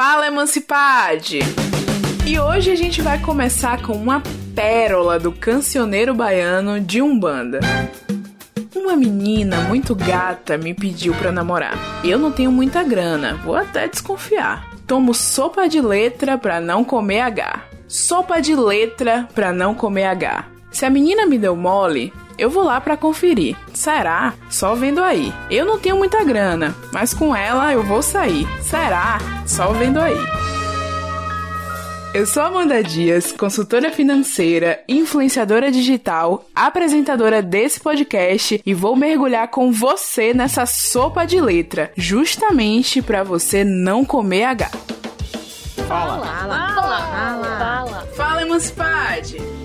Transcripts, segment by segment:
Fala, Emancipade! E hoje a gente vai começar com uma pérola do cancioneiro baiano de Umbanda. Uma menina muito gata me pediu pra namorar. Eu não tenho muita grana, vou até desconfiar. Tomo sopa de letra pra não comer H. Sopa de letra pra não comer H. Se a menina me deu mole, eu vou lá para conferir. Será? Só vendo aí. Eu não tenho muita grana, mas com ela eu vou sair. Será? Só vendo aí. Eu sou Amanda Dias, consultora financeira, influenciadora digital, apresentadora desse podcast e vou mergulhar com você nessa sopa de letra, justamente para você não comer H. Fala. Fala. Fala. Fala. Fala, Fala Emancipade.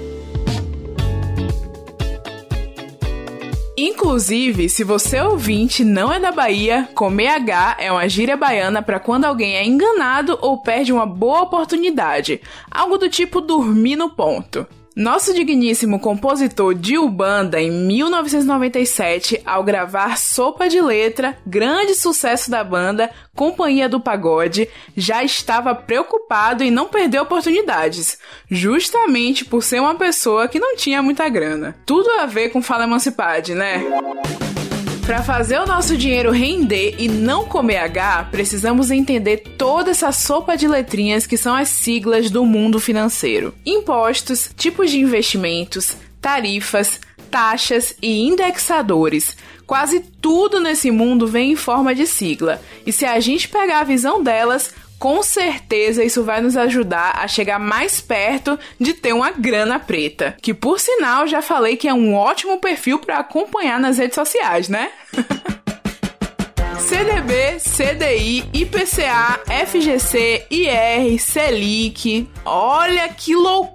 Inclusive, se você ouvinte não é da Bahia, comer H é uma gíria baiana para quando alguém é enganado ou perde uma boa oportunidade, algo do tipo dormir no ponto. Nosso digníssimo compositor de Ubanda em 1997, ao gravar Sopa de Letra, grande sucesso da banda, Companhia do Pagode, já estava preocupado em não perder oportunidades, justamente por ser uma pessoa que não tinha muita grana. Tudo a ver com Fala Emancipade, né? Para fazer o nosso dinheiro render e não comer H, precisamos entender toda essa sopa de letrinhas que são as siglas do mundo financeiro: impostos, tipos de investimentos, tarifas, taxas e indexadores. Quase tudo nesse mundo vem em forma de sigla, e se a gente pegar a visão delas, com certeza isso vai nos ajudar a chegar mais perto de ter uma grana preta. Que por sinal já falei que é um ótimo perfil para acompanhar nas redes sociais, né? CDB, CDI, IPCA, FGC, IR, Selic. Olha que loucura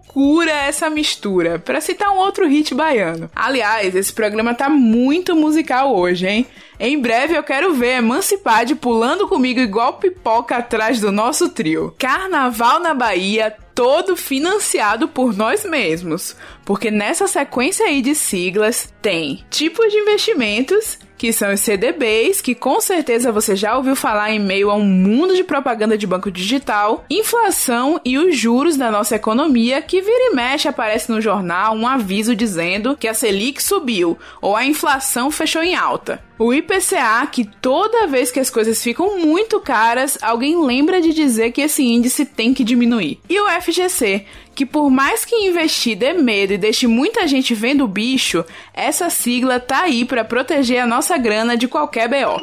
essa mistura. Para citar um outro hit baiano. Aliás, esse programa tá muito musical hoje, hein? Em breve eu quero ver Emancipade pulando comigo igual pipoca atrás do nosso trio. Carnaval na Bahia, todo financiado por nós mesmos. Porque nessa sequência aí de siglas tem tipos de investimentos que são os CDBs, que com certeza você já ouviu falar em meio a um mundo de propaganda de banco digital, inflação e os juros da nossa economia, que vira e mexe aparece no jornal um aviso dizendo que a Selic subiu ou a inflação fechou em alta. O IPCA, que toda vez que as coisas ficam muito caras, alguém lembra de dizer que esse índice tem que diminuir. E o FGC, que por mais que investir dê medo e deixe muita gente vendo o bicho, essa sigla tá aí para proteger a nossa grana de qualquer BO.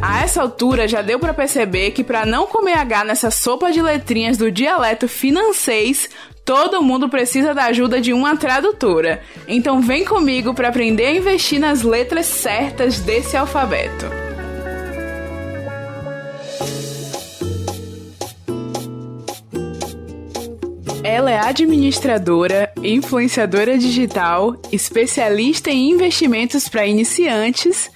A essa altura já deu para perceber que para não comer H nessa sopa de letrinhas do dialeto financês, todo mundo precisa da ajuda de uma tradutora. Então vem comigo para aprender a investir nas letras certas desse alfabeto. Ela é administradora, influenciadora digital, especialista em investimentos para iniciantes.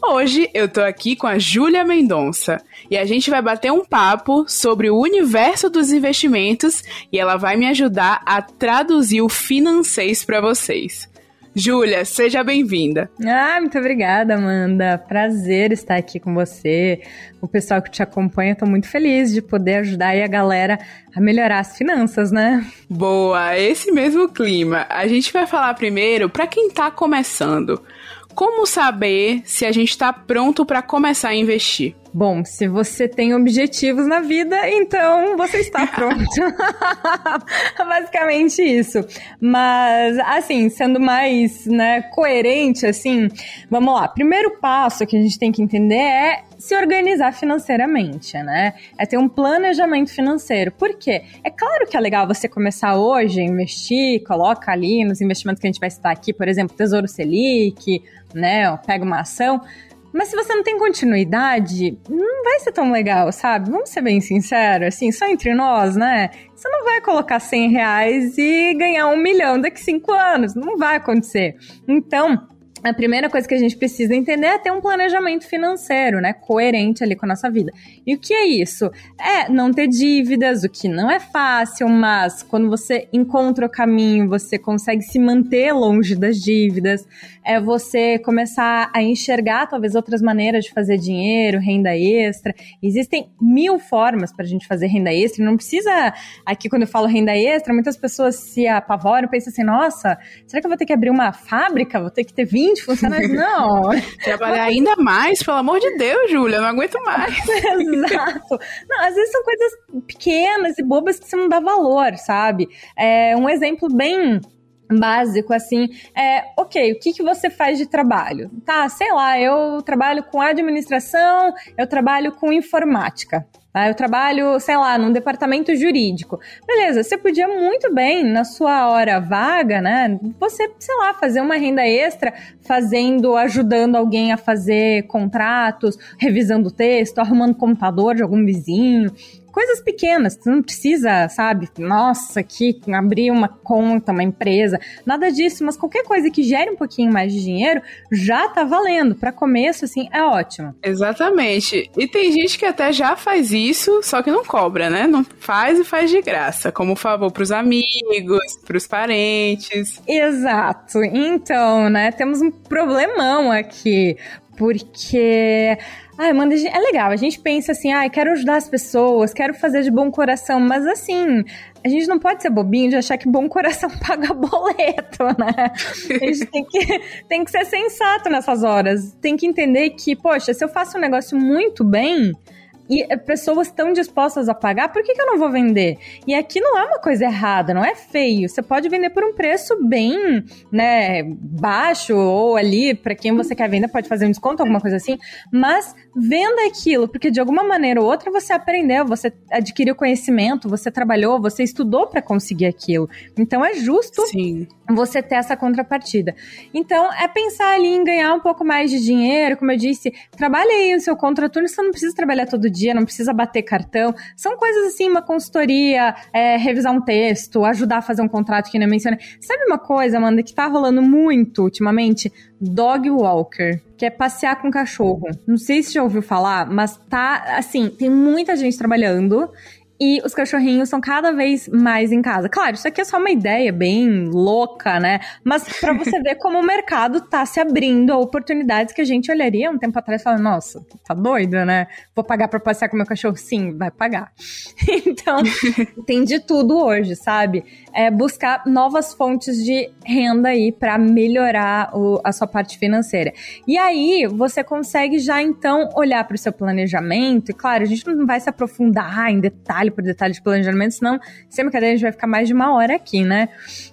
Hoje eu tô aqui com a Júlia Mendonça e a gente vai bater um papo sobre o universo dos investimentos e ela vai me ajudar a traduzir o financeiro para vocês. Júlia, seja bem-vinda. Ah, muito obrigada, Amanda. Prazer estar aqui com você. O pessoal que te acompanha, estou muito feliz de poder ajudar a galera a melhorar as finanças, né? Boa, esse mesmo clima. A gente vai falar primeiro para quem está começando. Como saber se a gente está pronto para começar a investir? Bom, se você tem objetivos na vida, então você está pronto. Basicamente isso. Mas, assim, sendo mais né, coerente, assim, vamos lá. Primeiro passo que a gente tem que entender é se organizar financeiramente, né? É ter um planejamento financeiro. Por quê? É claro que é legal você começar hoje investir, coloca ali nos investimentos que a gente vai citar aqui, por exemplo, Tesouro Selic, né? Pega uma ação. Mas se você não tem continuidade, não vai ser tão legal, sabe? Vamos ser bem sinceros, assim, só entre nós, né? Você não vai colocar 100 reais e ganhar um milhão daqui cinco anos. Não vai acontecer. Então, a primeira coisa que a gente precisa entender é ter um planejamento financeiro, né? Coerente ali com a nossa vida. E o que é isso? É não ter dívidas, o que não é fácil, mas quando você encontra o caminho, você consegue se manter longe das dívidas. É você começar a enxergar talvez outras maneiras de fazer dinheiro, renda extra. Existem mil formas para a gente fazer renda extra. Não precisa. Aqui, quando eu falo renda extra, muitas pessoas se apavoram, pensam assim: nossa, será que eu vou ter que abrir uma fábrica? Vou ter que ter 20 20 funcionários, não. Trabalhar ainda mais, pelo amor de Deus, Júlia, não aguento mais. Exato. Não, às vezes são coisas pequenas e bobas que você não dá valor, sabe? É um exemplo bem básico, assim, é, ok, o que, que você faz de trabalho? Tá, sei lá, eu trabalho com administração, eu trabalho com informática. Tá? Eu trabalho, sei lá, num departamento jurídico. Beleza, você podia muito bem, na sua hora vaga, né? Você, sei lá, fazer uma renda extra fazendo, ajudando alguém a fazer contratos, revisando o texto, arrumando computador de algum vizinho, coisas pequenas, você não precisa, sabe, nossa, aqui abrir uma conta, uma empresa, nada disso, mas qualquer coisa que gere um pouquinho mais de dinheiro já tá valendo. Para começo, assim, é ótimo. Exatamente. E tem gente que até já faz isso, só que não cobra, né? Não faz e faz de graça, como favor pros amigos, pros parentes. Exato. Então, né, temos um problemão aqui, porque Ai, manda, é legal. A gente pensa assim, ai, quero ajudar as pessoas, quero fazer de bom coração, mas assim, a gente não pode ser bobinho de achar que bom coração paga boleto, né? A gente tem que, tem que ser sensato nessas horas. Tem que entender que, poxa, se eu faço um negócio muito bem, e eh, pessoas estão dispostas a pagar, por que, que eu não vou vender? E aqui não é uma coisa errada, não é feio. Você pode vender por um preço bem, né, baixo, ou ali, para quem você quer vender, pode fazer um desconto, alguma coisa assim, mas venda aquilo, porque de alguma maneira ou outra você aprendeu, você adquiriu conhecimento, você trabalhou, você estudou para conseguir aquilo. Então é justo Sim. Você ter essa contrapartida. Então é pensar ali em ganhar um pouco mais de dinheiro, como eu disse, trabalhe aí o seu contraturno, você não precisa trabalhar todo dia, não precisa bater cartão. São coisas assim, uma consultoria, é, revisar um texto, ajudar a fazer um contrato que nem mencionei. Sabe uma coisa, Amanda, que tá rolando muito ultimamente? Dog Walker, que é passear com cachorro. Não sei se já ouviu falar, mas tá assim, tem muita gente trabalhando e os cachorrinhos são cada vez mais em casa. Claro, isso aqui é só uma ideia bem louca, né? Mas para você ver como o mercado tá se abrindo a oportunidades que a gente olharia um tempo atrás falando, nossa, tá doido, né? Vou pagar para passear com meu cachorro? Sim, vai pagar. então, tem de tudo hoje, sabe? É buscar novas fontes de renda aí para melhorar o, a sua parte financeira. E aí, você consegue já então olhar para o seu planejamento, e claro, a gente não vai se aprofundar em detalhe por detalhe de planejamento, senão, sem brincadeira, a gente vai ficar mais de uma hora aqui, né?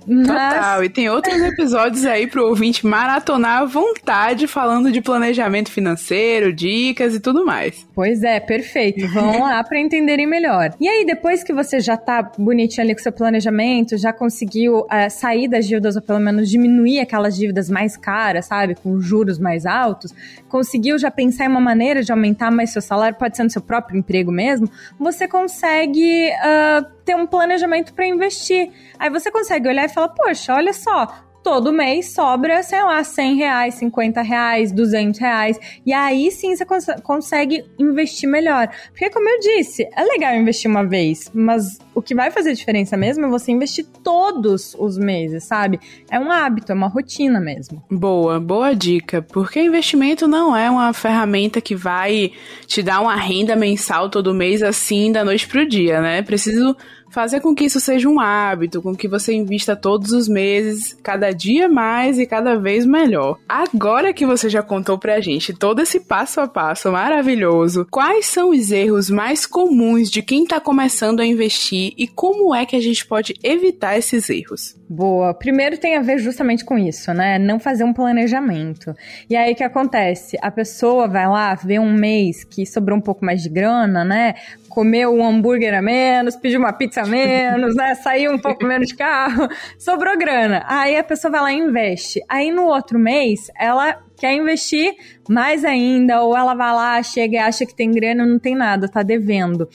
Mas... Total, e tem outros episódios aí pro ouvinte maratonar à vontade falando de planejamento financeiro, dicas e tudo mais. Pois é, perfeito. Vão lá para entenderem melhor. E aí, depois que você já tá bonitinho ali com seu planejamento, já conseguiu uh, sair das dívidas, ou pelo menos diminuir aquelas dívidas mais caras, sabe? Com juros mais altos, conseguiu já pensar em uma maneira de aumentar mais seu salário, pode ser no seu próprio emprego mesmo, você consegue consegue uh, ter um planejamento para investir. Aí você consegue olhar e falar, poxa, olha só, todo mês sobra, sei lá, 100 reais, 50 reais, 200 reais. E aí sim você cons consegue investir melhor. Porque, como eu disse, é legal investir uma vez, mas o que vai fazer diferença mesmo é você investir todos os meses, sabe? É um hábito, é uma rotina mesmo. Boa, boa dica. Porque investimento não é uma ferramenta que vai te dar uma renda mensal todo mês assim da noite pro dia, né? Preciso fazer com que isso seja um hábito, com que você invista todos os meses, cada dia mais e cada vez melhor. Agora que você já contou pra gente todo esse passo a passo maravilhoso, quais são os erros mais comuns de quem tá começando a investir e como é que a gente pode evitar esses erros? Boa. Primeiro tem a ver justamente com isso, né? Não fazer um planejamento. E aí o que acontece? A pessoa vai lá, vê um mês que sobrou um pouco mais de grana, né? Comeu um hambúrguer a menos, pediu uma pizza a menos, né? Saiu um pouco menos de carro, sobrou grana. Aí a pessoa vai lá e investe. Aí no outro mês, ela quer investir mais ainda, ou ela vai lá, chega e acha que tem grana, não tem nada, tá devendo.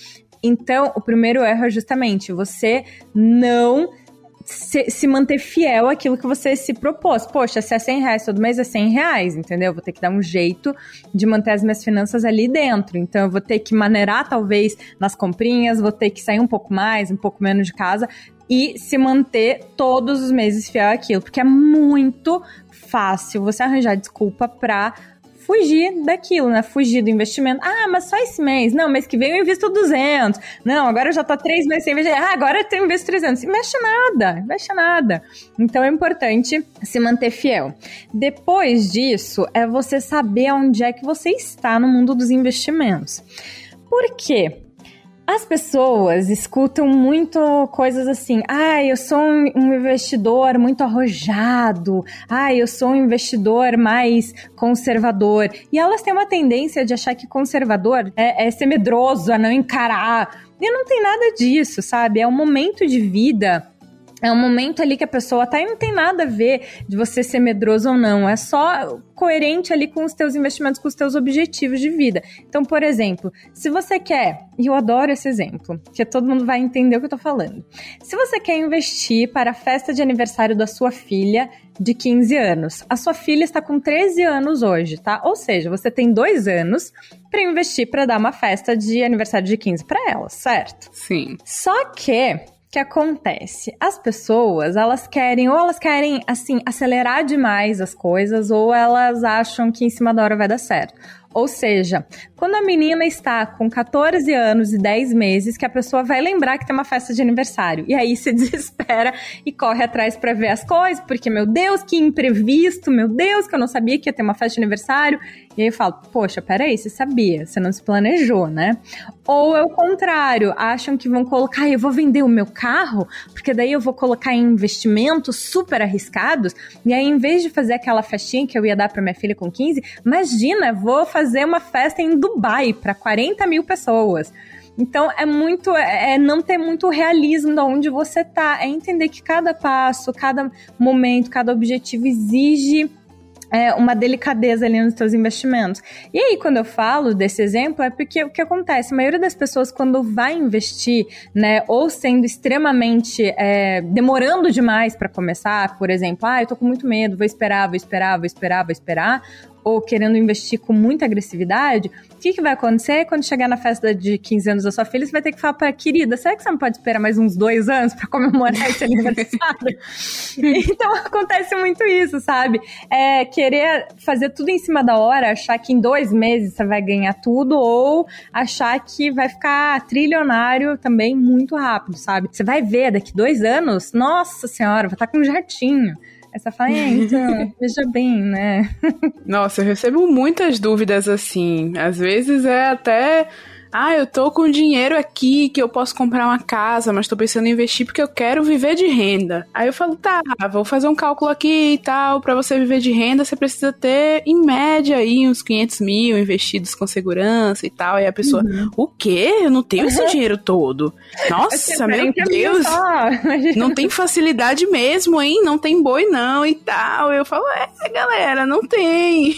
Então, o primeiro erro é justamente você não se, se, manter fiel àquilo que você se propôs. Poxa, se é 100 reais todo mês, é 100 reais, entendeu? Eu vou ter que dar um jeito de manter as minhas finanças ali dentro. Então, eu vou ter que maneirar, talvez, nas comprinhas, vou ter que sair um pouco mais, um pouco menos de casa e se manter todos os meses fiel àquilo. Porque é muito fácil você arranjar desculpa pra fugir daquilo, né? Fugir do investimento. Ah, mas só esse mês. Não, mês que vem eu invisto 200. Não, agora já tá três meses sem investir. Ah, agora eu invisto 300. Investe nada, investe nada. Então é importante se manter fiel. Depois disso, é você saber onde é que você está no mundo dos investimentos. Por quê? As pessoas escutam muito coisas assim, ah, eu sou um investidor muito arrojado, ah, eu sou um investidor mais conservador. E elas têm uma tendência de achar que conservador é, é ser medroso, a não encarar. E não tem nada disso, sabe? É um momento de vida é um momento ali que a pessoa tá e não tem nada a ver de você ser medroso ou não. É só coerente ali com os teus investimentos, com os teus objetivos de vida. Então, por exemplo, se você quer, e eu adoro esse exemplo, que todo mundo vai entender o que eu tô falando. Se você quer investir para a festa de aniversário da sua filha de 15 anos, a sua filha está com 13 anos hoje, tá? Ou seja, você tem dois anos para investir para dar uma festa de aniversário de 15 para ela, certo? Sim. Só que que acontece? As pessoas, elas querem, ou elas querem, assim, acelerar demais as coisas, ou elas acham que em cima da hora vai dar certo. Ou seja, quando a menina está com 14 anos e 10 meses, que a pessoa vai lembrar que tem uma festa de aniversário. E aí se desespera e corre atrás para ver as coisas, porque, meu Deus, que imprevisto, meu Deus, que eu não sabia que ia ter uma festa de aniversário. E aí eu falo, poxa, peraí, você sabia, você não se planejou, né? Ou é o contrário, acham que vão colocar, eu vou vender o meu carro, porque daí eu vou colocar em investimentos super arriscados, e aí em vez de fazer aquela festinha que eu ia dar para minha filha com 15, imagina, vou fazer uma festa em Dubai para 40 mil pessoas. Então é muito, é, é não ter muito realismo de onde você tá, é entender que cada passo, cada momento, cada objetivo exige é, uma delicadeza ali nos seus investimentos. E aí, quando eu falo desse exemplo, é porque o que acontece? A maioria das pessoas, quando vai investir, né, ou sendo extremamente é, demorando demais para começar, por exemplo, ah, eu tô com muito medo, vou esperar, vou esperar, vou esperar, vou esperar, ou querendo investir com muita agressividade, o que, que vai acontecer quando chegar na festa de 15 anos da sua filha? Você vai ter que falar para querida, será que você não pode esperar mais uns dois anos para comemorar esse aniversário? então acontece muito isso, sabe? É querer fazer tudo em cima da hora, achar que em dois meses você vai ganhar tudo, ou achar que vai ficar trilionário também muito rápido, sabe? Você vai ver daqui dois anos, nossa senhora, vai estar com um jatinho. Essa fala, é, então, veja bem, né? Nossa, eu recebo muitas dúvidas assim. Às vezes é até ah, eu tô com dinheiro aqui que eu posso comprar uma casa, mas tô pensando em investir porque eu quero viver de renda. Aí eu falo, tá, vou fazer um cálculo aqui e tal. Para você viver de renda, você precisa ter, em média, aí uns 500 mil investidos com segurança e tal. E a pessoa, uhum. o quê? Eu não tenho esse dinheiro todo. Nossa, meu Deus. Não tem facilidade mesmo, hein? Não tem boi não e tal. Eu falo, é, galera, não tem.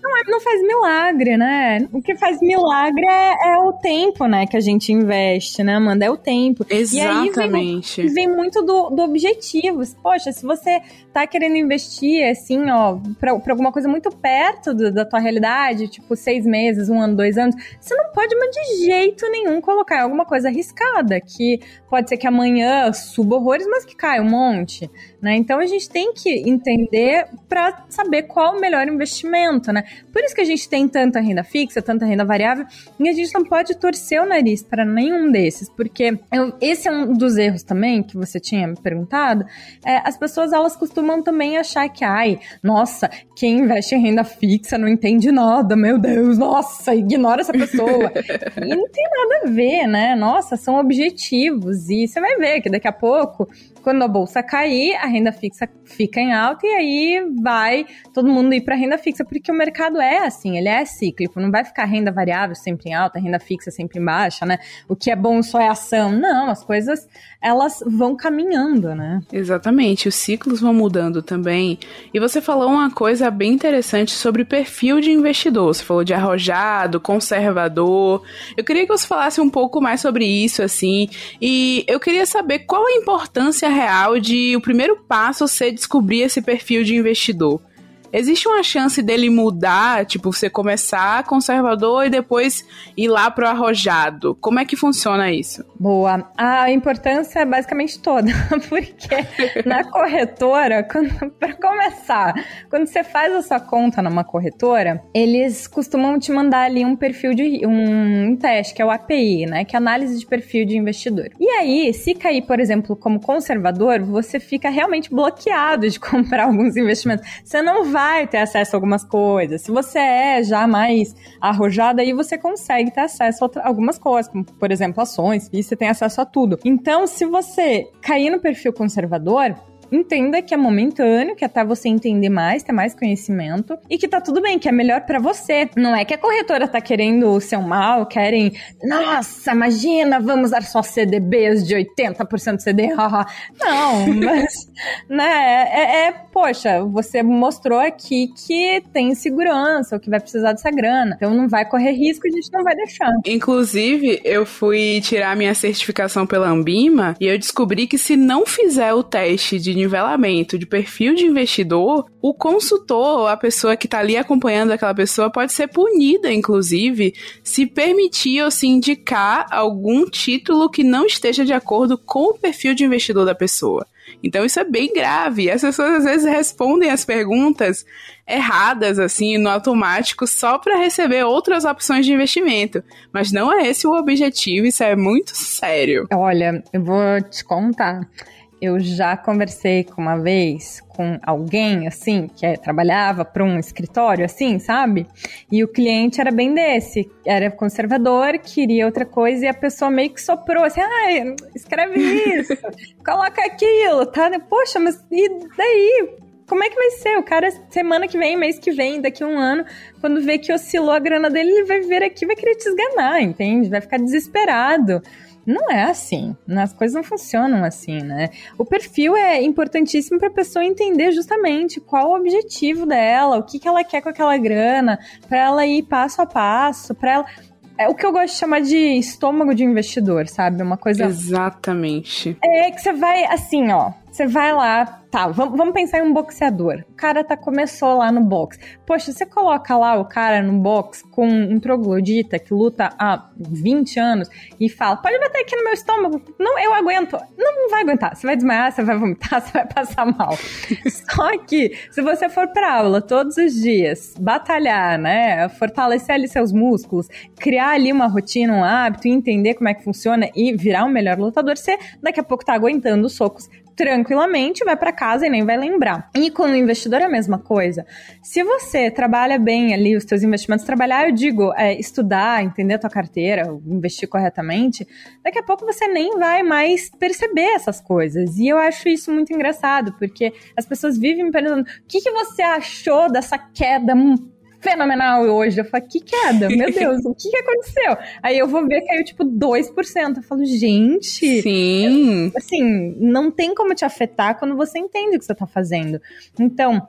Não, é, não faz milagre, né? O que faz milagre é é, o tempo, né, que a gente investe, né, Amanda? É o tempo. Exatamente. E aí vem, vem muito do, do objetivo. Poxa, se você tá querendo investir, assim, ó, pra, pra alguma coisa muito perto do, da tua realidade, tipo seis meses, um ano, dois anos, você não pode, mas de jeito nenhum, colocar alguma coisa arriscada, que pode ser que amanhã suba horrores, mas que caia um monte, né? Então a gente tem que entender para saber qual o melhor investimento, né? Por isso que a gente tem tanta renda fixa, tanta renda variável, e a gente não pode torcer o nariz para nenhum desses, porque eu, esse é um dos erros também que você tinha me perguntado. É, as pessoas elas costumam também achar que, ai, nossa, quem investe em renda fixa não entende nada, meu Deus, nossa, ignora essa pessoa. e não tem nada a ver, né? Nossa, são objetivos e você vai ver que daqui a pouco quando a bolsa cair, a renda fixa fica em alta e aí vai todo mundo ir para renda fixa, porque o mercado é assim, ele é cíclico, não vai ficar renda variável sempre em alta, renda fixa sempre em baixa, né? O que é bom só é ação. Não, as coisas elas vão caminhando, né? Exatamente, os ciclos vão mudando também. E você falou uma coisa bem interessante sobre perfil de investidor. Você falou de arrojado, conservador. Eu queria que você falasse um pouco mais sobre isso, assim. E eu queria saber qual a importância real de o primeiro passo ser descobrir esse perfil de investidor. Existe uma chance dele mudar, tipo, você começar conservador e depois ir lá pro arrojado? Como é que funciona isso? Boa. A importância é basicamente toda, porque na corretora, para começar, quando você faz a sua conta numa corretora, eles costumam te mandar ali um perfil de um, teste, que é o API, né, que é análise de perfil de investidor. E aí, se cair, por exemplo, como conservador, você fica realmente bloqueado de comprar alguns investimentos. Você não vai vai ter acesso a algumas coisas. Se você é já mais arrojada, aí você consegue ter acesso a algumas coisas, como, por exemplo, ações, e você tem acesso a tudo. Então, se você cair no perfil conservador, entenda que é momentâneo, que até você entender mais, ter mais conhecimento e que tá tudo bem, que é melhor para você. Não é que a corretora tá querendo o seu mal, querem, nossa, imagina, vamos dar só CDBs de 80% CD. Não, mas, né, é, é, poxa, você mostrou aqui que tem segurança, ou que vai precisar dessa grana. Então não vai correr risco, a gente não vai deixar. Inclusive, eu fui tirar minha certificação pela Ambima e eu descobri que se não fizer o teste de nivelamento de perfil de investidor, o consultor, a pessoa que está ali acompanhando aquela pessoa, pode ser punida, inclusive, se permitir ou se indicar algum título que não esteja de acordo com o perfil de investidor da pessoa. Então isso é bem grave. As pessoas às vezes respondem as perguntas erradas assim no automático só para receber outras opções de investimento, mas não é esse o objetivo, isso é muito sério. Olha, eu vou te contar eu já conversei com uma vez com alguém assim que é, trabalhava para um escritório assim, sabe? E o cliente era bem desse, era conservador, queria outra coisa e a pessoa meio que soprou assim: "Ah, escreve isso, coloca aquilo", tá? Poxa, mas e daí? Como é que vai ser? O cara, semana que vem, mês que vem, daqui a um ano, quando vê que oscilou a grana dele, ele vai vir aqui vai querer te esganar, entende? Vai ficar desesperado. Não é assim. As coisas não funcionam assim, né? O perfil é importantíssimo para a pessoa entender justamente qual o objetivo dela, o que, que ela quer com aquela grana, para ela ir passo a passo, para ela é o que eu gosto de chamar de estômago de investidor, sabe? Uma coisa. Exatamente. É que você vai assim, ó. Você vai lá, tá, vamos, vamos pensar em um boxeador. O cara tá, começou lá no boxe. Poxa, você coloca lá o cara no boxe com um troglodita que luta há 20 anos e fala, pode bater aqui no meu estômago. Não, eu aguento. Não, não vai aguentar. Você vai desmaiar, você vai vomitar, você vai passar mal. Só que, se você for pra aula todos os dias, batalhar, né, fortalecer ali seus músculos, criar ali uma rotina, um hábito, entender como é que funciona e virar um melhor lutador, você daqui a pouco tá aguentando os socos tranquilamente, vai para casa e nem vai lembrar. E com o investidor é a mesma coisa. Se você trabalha bem ali os seus investimentos, trabalhar, eu digo, é, estudar, entender a tua carteira, investir corretamente, daqui a pouco você nem vai mais perceber essas coisas. E eu acho isso muito engraçado, porque as pessoas vivem me perguntando, o que, que você achou dessa queda fenomenal hoje. Eu falo, que queda? Meu Deus, o que, que aconteceu? Aí eu vou ver caiu tipo 2%. Eu falo, gente. Sim. Eu, assim, não tem como te afetar quando você entende o que você tá fazendo. Então,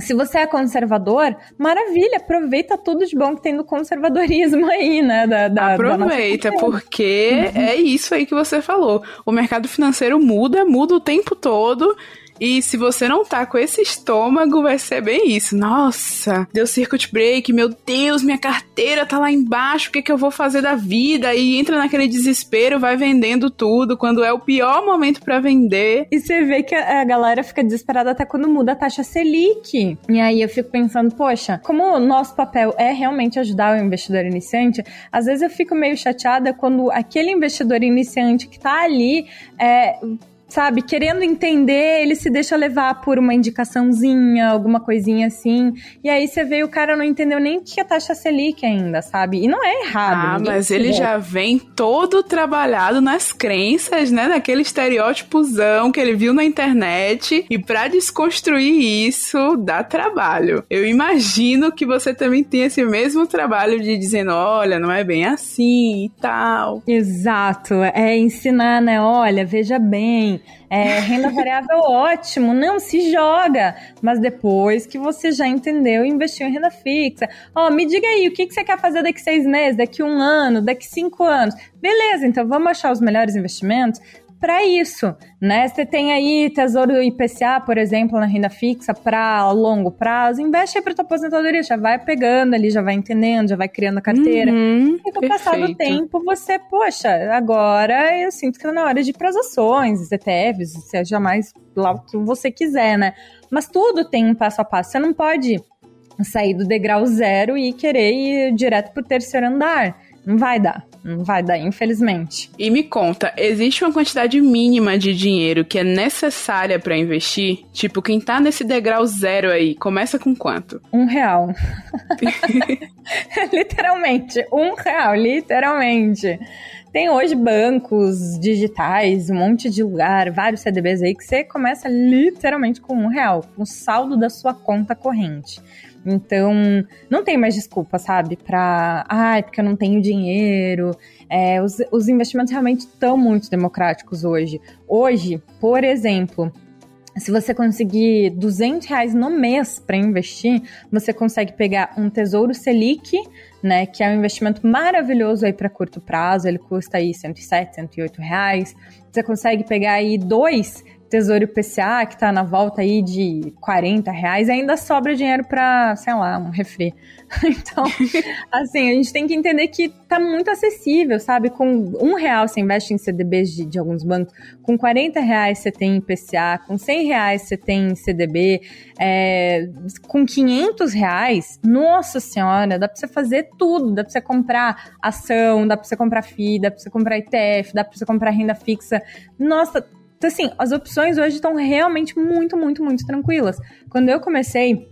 se você é conservador, maravilha, aproveita tudo de bom que tem no conservadorismo aí, né? Da, da aproveita, da porque uhum. é isso aí que você falou. O mercado financeiro muda, muda o tempo todo. E se você não tá com esse estômago, vai ser bem isso. Nossa, deu circuit break, meu Deus, minha carteira tá lá embaixo, o que, que eu vou fazer da vida? E entra naquele desespero, vai vendendo tudo, quando é o pior momento para vender. E você vê que a galera fica desesperada até quando muda a taxa Selic. E aí eu fico pensando, poxa, como o nosso papel é realmente ajudar o investidor iniciante, às vezes eu fico meio chateada quando aquele investidor iniciante que tá ali é, sabe, querendo entender, ele se deixa levar por uma indicaçãozinha, alguma coisinha assim. E aí você vê o cara não entendeu nem o que é taxa Selic ainda, sabe? E não é errado. Ah, mas ele já vem todo trabalhado nas crenças, né? Naquele estereótipozão que ele viu na internet. E para desconstruir isso, dá trabalho. Eu imagino que você também tem esse mesmo trabalho de dizendo, olha, não é bem assim e tal. Exato. É ensinar, né? Olha, veja bem, é, renda variável, ótimo, não se joga. Mas depois que você já entendeu, investiu em renda fixa. Ó, oh, me diga aí, o que, que você quer fazer daqui seis meses, daqui um ano, daqui cinco anos? Beleza, então vamos achar os melhores investimentos para isso, né? Você tem aí Tesouro IPCA, por exemplo, na renda fixa para longo prazo, investe aí para tua aposentadoria, já vai pegando ali, já vai entendendo, já vai criando a carteira. Uhum, e com o passar do tempo, você, poxa, agora eu sinto que tá na hora de ir pras ações, ETFs, seja mais lá o que você quiser, né? Mas tudo tem um passo a passo. Você não pode sair do degrau zero e querer ir direto pro terceiro andar. Não vai dar. Não vai dar, infelizmente. E me conta, existe uma quantidade mínima de dinheiro que é necessária para investir? Tipo, quem tá nesse degrau zero aí, começa com quanto? Um real. literalmente, um real, literalmente. Tem hoje bancos digitais, um monte de lugar, vários CDBs aí que você começa literalmente com um real, com o saldo da sua conta corrente. Então, não tem mais desculpa, sabe? Ai, ah, porque eu não tenho dinheiro. É, os, os investimentos realmente estão muito democráticos hoje. Hoje, por exemplo, se você conseguir 200 reais no mês para investir, você consegue pegar um Tesouro Selic, né, que é um investimento maravilhoso aí para curto prazo, ele custa aí 107, 108 reais. Você consegue pegar aí dois Tesouro IPCA, que tá na volta aí de 40 reais, ainda sobra dinheiro para, sei lá, um refri. Então, assim, a gente tem que entender que tá muito acessível, sabe? Com um real você investe em CDBs de, de alguns bancos, com 40 reais você tem IPCA, com 100 reais você tem CDB, é, com 500 reais, nossa senhora, dá pra você fazer tudo, dá pra você comprar ação, dá pra você comprar FII, dá pra você comprar ETF, dá pra você comprar renda fixa. Nossa, então, assim, as opções hoje estão realmente muito, muito, muito tranquilas. Quando eu comecei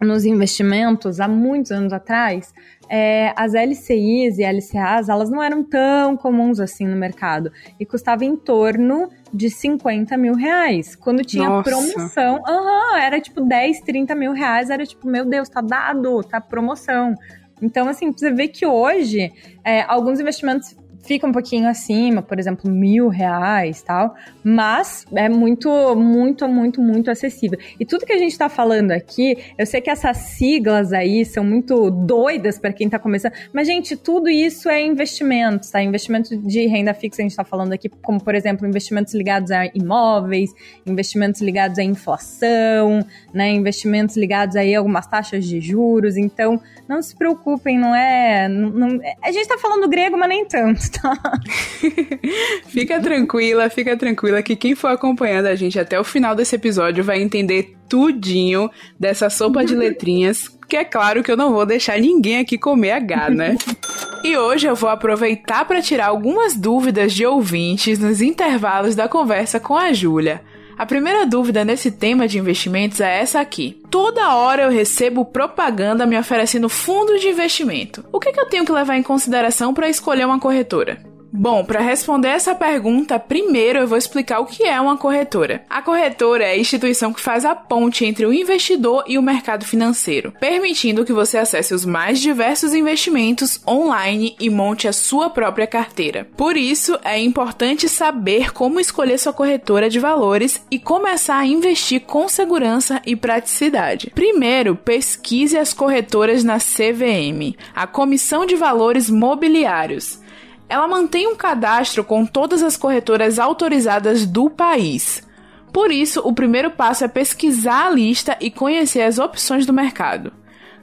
nos investimentos há muitos anos atrás, é, as LCIs e LCAs, elas não eram tão comuns assim no mercado e custava em torno de 50 mil reais. Quando tinha Nossa. promoção, uhum, era tipo 10, 30 mil reais, era tipo, meu Deus, tá dado, tá promoção. Então, assim, você vê que hoje, é, alguns investimentos fica um pouquinho acima, por exemplo, mil reais tal, mas é muito, muito, muito, muito acessível. E tudo que a gente está falando aqui, eu sei que essas siglas aí são muito doidas para quem está começando, mas, gente, tudo isso é investimentos, tá? Investimento de renda fixa, a gente está falando aqui, como, por exemplo, investimentos ligados a imóveis, investimentos ligados à inflação, né? Investimentos ligados aí a algumas taxas de juros. Então, não se preocupem, não é. Não, não, a gente está falando grego, mas nem tanto, tá? fica tranquila, fica tranquila que quem for acompanhando a gente até o final desse episódio vai entender tudinho dessa sopa de letrinhas, que é claro que eu não vou deixar ninguém aqui comer H, né? E hoje eu vou aproveitar para tirar algumas dúvidas de ouvintes nos intervalos da conversa com a Júlia. A primeira dúvida nesse tema de investimentos é essa aqui. Toda hora eu recebo propaganda me oferecendo fundos de investimento. O que, que eu tenho que levar em consideração para escolher uma corretora? Bom, para responder essa pergunta, primeiro eu vou explicar o que é uma corretora. A corretora é a instituição que faz a ponte entre o investidor e o mercado financeiro, permitindo que você acesse os mais diversos investimentos online e monte a sua própria carteira. Por isso, é importante saber como escolher sua corretora de valores e começar a investir com segurança e praticidade. Primeiro, pesquise as corretoras na CVM, a Comissão de Valores Mobiliários ela mantém um cadastro com todas as corretoras autorizadas do país. Por isso, o primeiro passo é pesquisar a lista e conhecer as opções do mercado.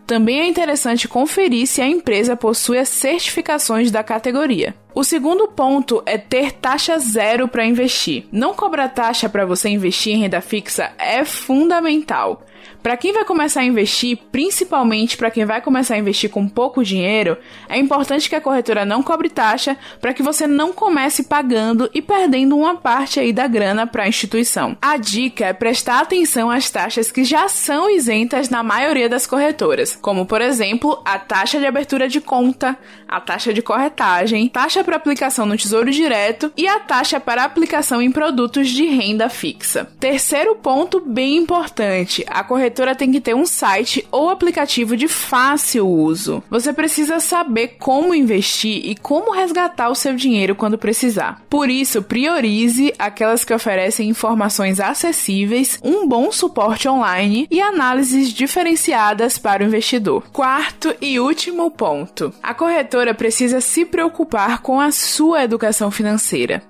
Também é interessante conferir se a empresa possui as certificações da categoria. O segundo ponto é ter taxa zero para investir. Não cobrar taxa para você investir em renda fixa é fundamental. Para quem vai começar a investir, principalmente para quem vai começar a investir com pouco dinheiro, é importante que a corretora não cobre taxa para que você não comece pagando e perdendo uma parte aí da grana para a instituição. A dica é prestar atenção às taxas que já são isentas na maioria das corretoras, como por exemplo, a taxa de abertura de conta, a taxa de corretagem, taxa para aplicação no Tesouro Direto e a taxa para aplicação em produtos de renda fixa. Terceiro ponto bem importante, a corretora tem que ter um site ou aplicativo de fácil uso. Você precisa saber como investir e como resgatar o seu dinheiro quando precisar. Por isso, priorize aquelas que oferecem informações acessíveis, um bom suporte online e análises diferenciadas para o investidor. Quarto e último ponto: a corretora precisa se preocupar com a sua educação financeira.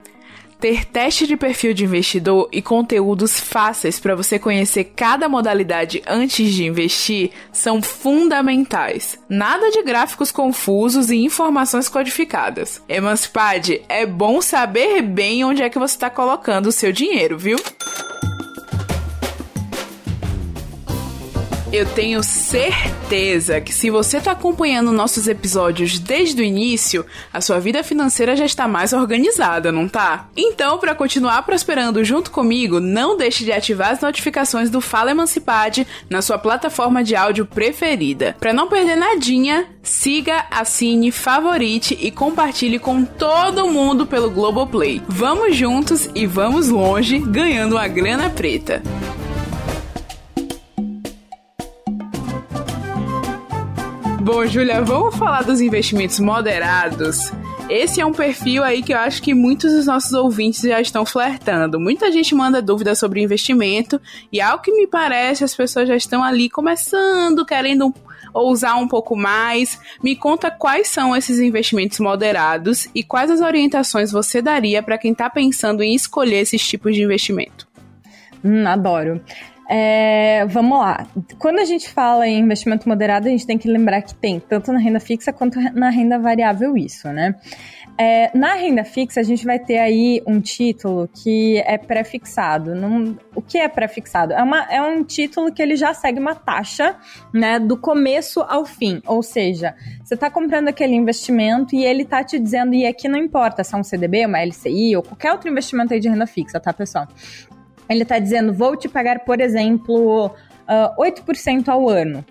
Ter teste de perfil de investidor e conteúdos fáceis para você conhecer cada modalidade antes de investir são fundamentais. Nada de gráficos confusos e informações codificadas. Emancipade, é bom saber bem onde é que você está colocando o seu dinheiro, viu? Eu tenho certeza que se você está acompanhando nossos episódios desde o início, a sua vida financeira já está mais organizada, não tá? Então, para continuar prosperando junto comigo, não deixe de ativar as notificações do Fala Emancipade na sua plataforma de áudio preferida. Para não perder nadinha, siga, assine, favorite e compartilhe com todo mundo pelo Globoplay. Vamos juntos e vamos longe ganhando uma grana preta. Bom, Júlia, vamos falar dos investimentos moderados. Esse é um perfil aí que eu acho que muitos dos nossos ouvintes já estão flertando. Muita gente manda dúvidas sobre investimento e ao que me parece as pessoas já estão ali começando, querendo ousar um pouco mais. Me conta quais são esses investimentos moderados e quais as orientações você daria para quem está pensando em escolher esses tipos de investimento. Hum, adoro. É, vamos lá. Quando a gente fala em investimento moderado, a gente tem que lembrar que tem tanto na renda fixa quanto na renda variável isso, né? É, na renda fixa, a gente vai ter aí um título que é pré-fixado. O que é pré-fixado? É, é um título que ele já segue uma taxa, né, do começo ao fim. Ou seja, você está comprando aquele investimento e ele está te dizendo, e aqui não importa se é um CDB, uma LCI ou qualquer outro investimento aí de renda fixa, tá, pessoal? Ele está dizendo, vou te pagar, por exemplo, uh, ah, 8% ao ano.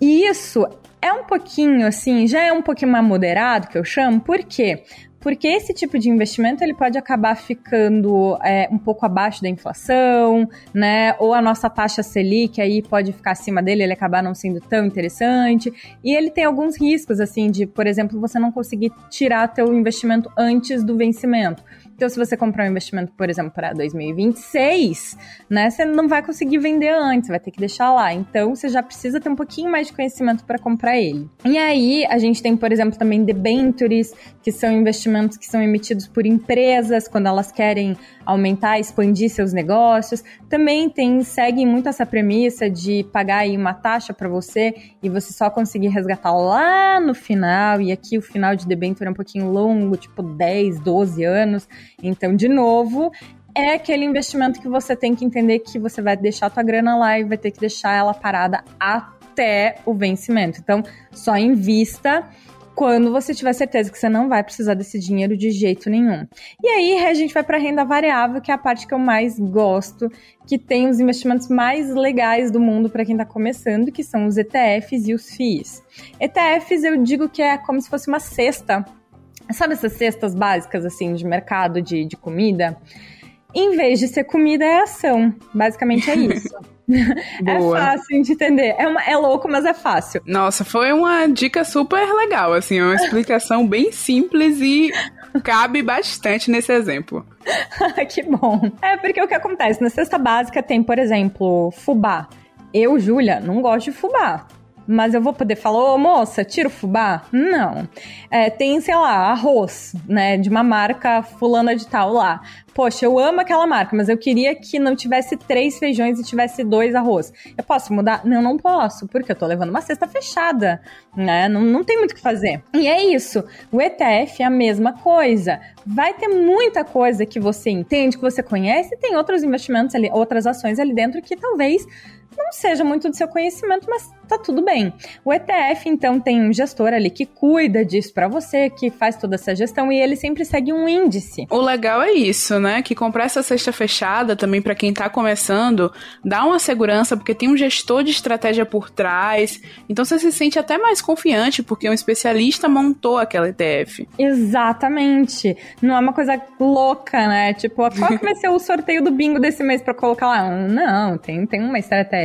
E isso é um pouquinho, assim, já é um pouquinho mais moderado, que eu chamo, por quê? Porque esse tipo de investimento ele pode acabar ficando é, um pouco abaixo da inflação, né? Ou a nossa taxa Selic aí pode ficar acima dele, ele acabar não sendo tão interessante. E ele tem alguns riscos, assim, de, por exemplo, você não conseguir tirar teu investimento antes do vencimento. Então, se você comprar um investimento, por exemplo, para 2026, né, você não vai conseguir vender antes, vai ter que deixar lá. Então, você já precisa ter um pouquinho mais de conhecimento para comprar ele. E aí, a gente tem, por exemplo, também debentures, que são investimentos que são emitidos por empresas quando elas querem aumentar, expandir seus negócios. Também tem seguem muito essa premissa de pagar aí uma taxa para você e você só conseguir resgatar lá no final. E aqui o final de debenture é um pouquinho longo, tipo 10, 12 anos. Então, de novo, é aquele investimento que você tem que entender que você vai deixar a tua grana lá e vai ter que deixar ela parada até o vencimento. Então, só invista quando você tiver certeza que você não vai precisar desse dinheiro de jeito nenhum. E aí a gente vai para renda variável, que é a parte que eu mais gosto, que tem os investimentos mais legais do mundo para quem está começando, que são os ETFs e os FIIs. ETFs eu digo que é como se fosse uma cesta Sabe essas cestas básicas, assim, de mercado de, de comida? Em vez de ser comida, é ação. Basicamente é isso. é fácil de entender. É, uma, é louco, mas é fácil. Nossa, foi uma dica super legal, assim, uma explicação bem simples e cabe bastante nesse exemplo. que bom. É porque o que acontece? Na cesta básica tem, por exemplo, fubá. Eu, Júlia, não gosto de fubá. Mas eu vou poder falar, ô moça, tira o fubá? Não. É, tem, sei lá, arroz, né, de uma marca fulana de tal lá. Poxa, eu amo aquela marca, mas eu queria que não tivesse três feijões e tivesse dois arroz. Eu posso mudar? Não, não posso, porque eu tô levando uma cesta fechada, né? Não, não tem muito o que fazer. E é isso. O ETF é a mesma coisa. Vai ter muita coisa que você entende, que você conhece, e tem outros investimentos ali, outras ações ali dentro que talvez não seja muito do seu conhecimento, mas tá tudo bem. O ETF, então, tem um gestor ali que cuida disso para você, que faz toda essa gestão e ele sempre segue um índice. O legal é isso, né? Que comprar essa cesta fechada também para quem tá começando, dá uma segurança porque tem um gestor de estratégia por trás. Então você se sente até mais confiante porque um especialista montou aquela ETF. Exatamente. Não é uma coisa louca, né? Tipo, qual que vai ser o sorteio do bingo desse mês para colocar lá? Não, tem, tem uma estratégia.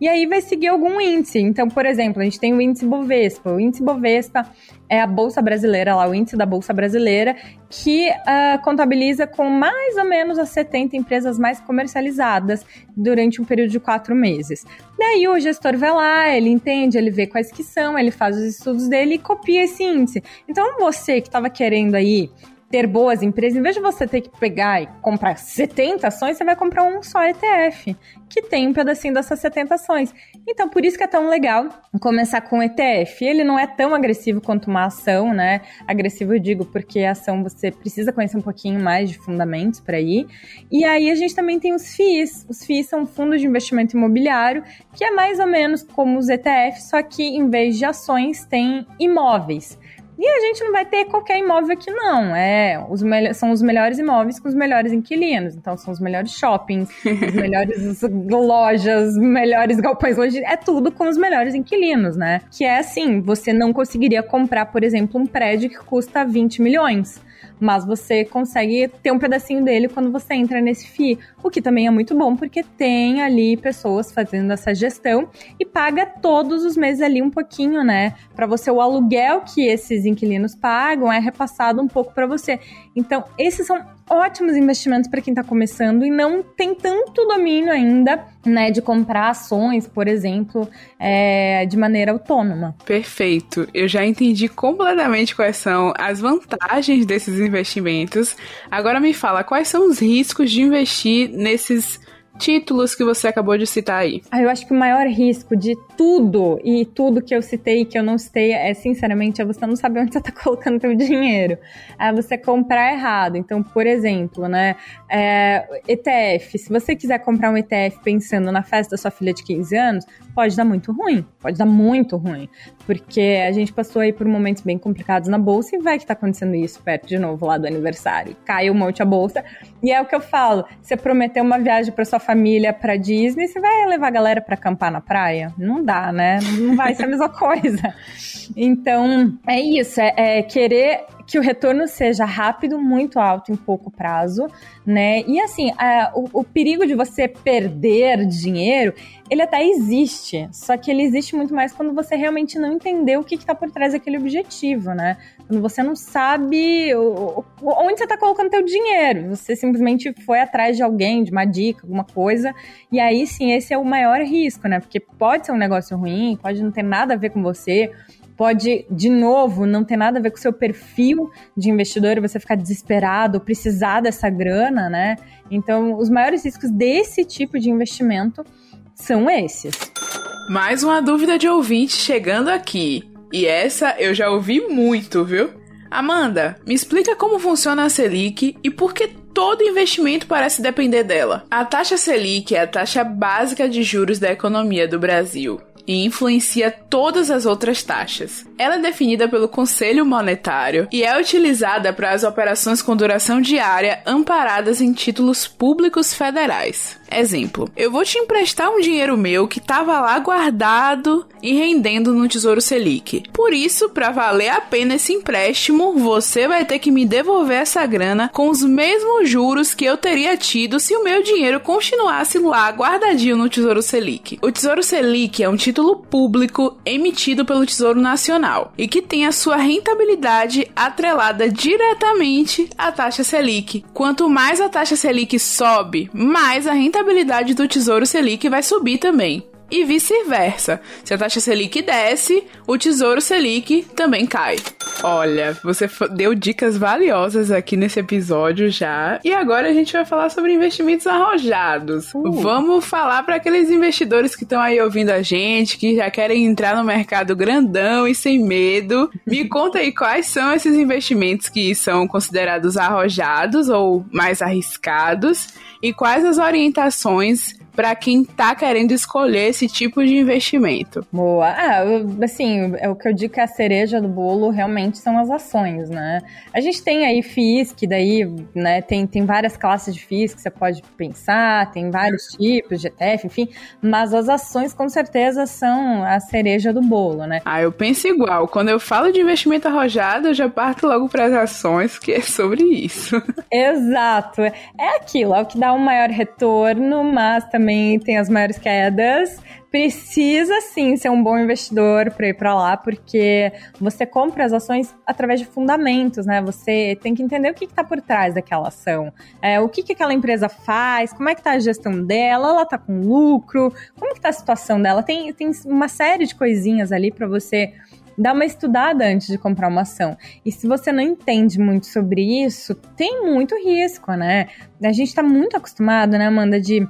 E aí vai seguir algum índice índice. Então, por exemplo, a gente tem o índice Bovespa. O índice Bovespa é a bolsa brasileira, lá o índice da bolsa brasileira, que uh, contabiliza com mais ou menos as 70 empresas mais comercializadas durante um período de quatro meses. Daí o gestor vai lá, ele entende, ele vê quais que são, ele faz os estudos dele e copia esse índice. Então, você que estava querendo aí ter boas empresas, em vez de você ter que pegar e comprar 70 ações, você vai comprar um só ETF, que tem um pedacinho dessas 70 ações. Então, por isso que é tão legal começar com ETF. Ele não é tão agressivo quanto uma ação, né? Agressivo eu digo porque a ação você precisa conhecer um pouquinho mais de fundamentos para ir. E aí a gente também tem os FIIs. Os FIIs são fundos de investimento imobiliário, que é mais ou menos como os ETFs, só que em vez de ações tem imóveis. E a gente não vai ter qualquer imóvel aqui, não. É, os são os melhores imóveis com os melhores inquilinos. Então, são os melhores shoppings, as melhores lojas, melhores galpões. Hoje é tudo com os melhores inquilinos, né? Que é assim: você não conseguiria comprar, por exemplo, um prédio que custa 20 milhões mas você consegue ter um pedacinho dele quando você entra nesse FII, o que também é muito bom porque tem ali pessoas fazendo essa gestão e paga todos os meses ali um pouquinho, né? Para você o aluguel que esses inquilinos pagam é repassado um pouco para você. Então, esses são ótimos investimentos para quem está começando e não tem tanto domínio ainda, né, de comprar ações, por exemplo, é, de maneira autônoma. Perfeito. Eu já entendi completamente quais são as vantagens desses investimentos. Agora me fala quais são os riscos de investir nesses títulos que você acabou de citar aí? Ah, eu acho que o maior risco de tudo e tudo que eu citei e que eu não citei é, sinceramente, é você não saber onde você está colocando seu dinheiro. É você comprar errado. Então, por exemplo, né, é, ETF. Se você quiser comprar um ETF pensando na festa da sua filha de 15 anos, pode dar muito ruim. Pode dar muito ruim. Porque a gente passou aí por momentos bem complicados na bolsa e vai que tá acontecendo isso perto de novo lá do aniversário. Cai um monte a bolsa. E é o que eu falo: você prometeu uma viagem para sua família para Disney, você vai levar a galera para acampar na praia? Não dá, né? Não vai ser a mesma coisa. Então, é isso, é, é querer que o retorno seja rápido, muito alto em pouco prazo, né? E assim, a, o, o, perigo de você perder dinheiro, ele até existe, só que ele existe muito mais quando você realmente não entendeu o que está por trás daquele objetivo, né? Quando você não sabe o, o, onde você está colocando teu dinheiro, você simplesmente foi atrás de alguém, de uma dica, alguma coisa, e aí sim, esse é o maior risco, né? Porque pode ser um negócio ruim, pode não ter nada a ver com você, pode, de novo, não ter nada a ver com o seu perfil de investidor, você ficar desesperado, precisar dessa grana, né? Então, os maiores riscos desse tipo de investimento são esses. Mais uma dúvida de ouvinte chegando aqui. E essa eu já ouvi muito, viu? Amanda, me explica como funciona a Selic e por que todo investimento parece depender dela. A taxa Selic é a taxa básica de juros da economia do Brasil e influencia todas as outras taxas. Ela é definida pelo Conselho Monetário e é utilizada para as operações com duração diária amparadas em títulos públicos federais. Exemplo: eu vou te emprestar um dinheiro meu que estava lá guardado e rendendo no Tesouro Selic. Por isso, para valer a pena esse empréstimo, você vai ter que me devolver essa grana com os mesmos juros que eu teria tido se o meu dinheiro continuasse lá guardadinho no Tesouro Selic. O Tesouro Selic é um título público emitido pelo Tesouro Nacional e que tem a sua rentabilidade atrelada diretamente à taxa Selic. Quanto mais a taxa Selic sobe, mais a rentabilidade rentabilidade do Tesouro Selic vai subir também. E vice-versa. Se a taxa Selic desce, o Tesouro Selic também cai. Olha, você deu dicas valiosas aqui nesse episódio já. E agora a gente vai falar sobre investimentos arrojados. Uh. Vamos falar para aqueles investidores que estão aí ouvindo a gente, que já querem entrar no mercado grandão e sem medo. Me conta aí quais são esses investimentos que são considerados arrojados ou mais arriscados e quais as orientações para quem está querendo escolher esse tipo de investimento. Boa. Ah, assim, é o que eu digo que a cereja do bolo realmente são as ações, né? A gente tem aí FIIs, que daí, né, tem, tem várias classes de FIIs que você pode pensar, tem vários tipos de ETF, enfim, mas as ações com certeza são a cereja do bolo, né? Ah, eu penso igual. Quando eu falo de investimento arrojado, eu já parto logo para as ações, que é sobre isso. Exato. É aquilo, é o que dá um maior retorno, mas também também tem as maiores quedas. Precisa sim ser um bom investidor para ir para lá, porque você compra as ações através de fundamentos, né? Você tem que entender o que está por trás daquela ação, é, o que, que aquela empresa faz, como é que está a gestão dela, ela está com lucro, como que está a situação dela. Tem, tem uma série de coisinhas ali para você dá uma estudada antes de comprar uma ação. E se você não entende muito sobre isso, tem muito risco, né? A gente está muito acostumado, né, Amanda, de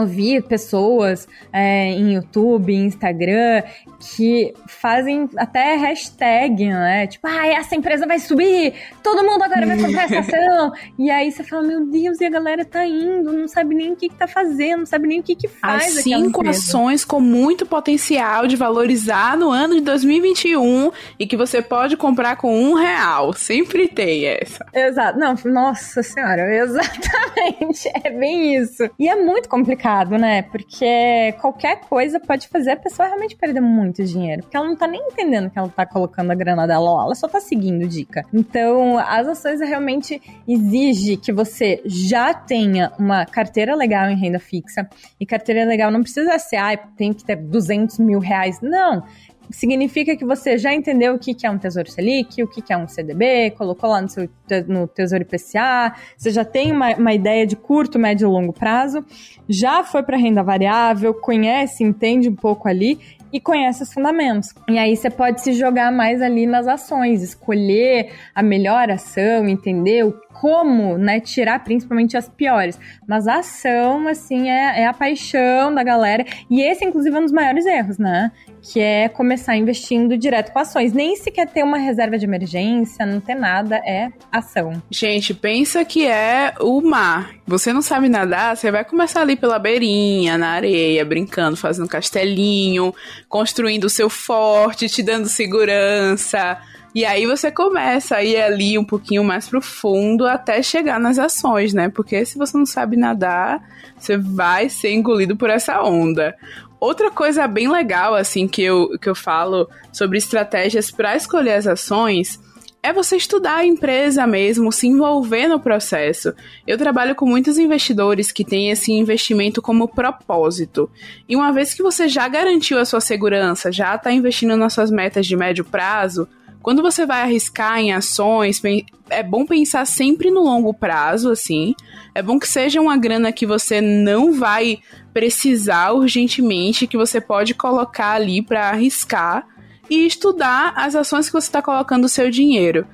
ouvir pessoas é, em YouTube, Instagram, que fazem até hashtag, né? Tipo, ah, essa empresa vai subir, todo mundo agora vai comprar essa ação. e aí você fala, meu Deus, e a galera tá indo, não sabe nem o que, que tá fazendo, não sabe nem o que, que faz. As cinco ações com muito potencial de valorizar no ano de 2021 e que você pode comprar com um real. Sempre tem essa. Exato. Não, nossa senhora, exatamente. É bem isso. E é muito complicado, né? Porque qualquer coisa pode fazer a pessoa realmente perder muito dinheiro, porque ela não tá nem entendendo que ela tá colocando a grana dela lá, ela só tá seguindo dica. Então, as ações realmente exige que você já tenha uma carteira legal em renda fixa, e carteira legal não precisa ser, ah, tem que ter 200 mil reais, não significa que você já entendeu o que, é um Tesouro Selic, o que, é um CDB, colocou lá no seu no Tesouro IPCA, você já tem uma, uma ideia de curto, médio e longo prazo, já foi para renda variável, conhece, entende um pouco ali e conhece os fundamentos. E aí você pode se jogar mais ali nas ações, escolher a melhor ação, entender o como, né, tirar principalmente as piores. Mas a ação, assim, é, é a paixão da galera. E esse, inclusive, é um dos maiores erros, né? Que é começar investindo direto com ações. Nem sequer ter uma reserva de emergência, não ter nada, é ação. Gente, pensa que é o mar. Você não sabe nadar, você vai começar ali pela beirinha, na areia, brincando, fazendo castelinho, construindo o seu forte, te dando segurança e aí você começa a ir ali um pouquinho mais profundo até chegar nas ações, né? Porque se você não sabe nadar, você vai ser engolido por essa onda. Outra coisa bem legal, assim, que eu, que eu falo sobre estratégias para escolher as ações é você estudar a empresa mesmo, se envolver no processo. Eu trabalho com muitos investidores que têm esse investimento como propósito. E uma vez que você já garantiu a sua segurança, já está investindo nas suas metas de médio prazo, quando você vai arriscar em ações, é bom pensar sempre no longo prazo, assim. É bom que seja uma grana que você não vai precisar urgentemente, que você pode colocar ali para arriscar e estudar as ações que você está colocando o seu dinheiro.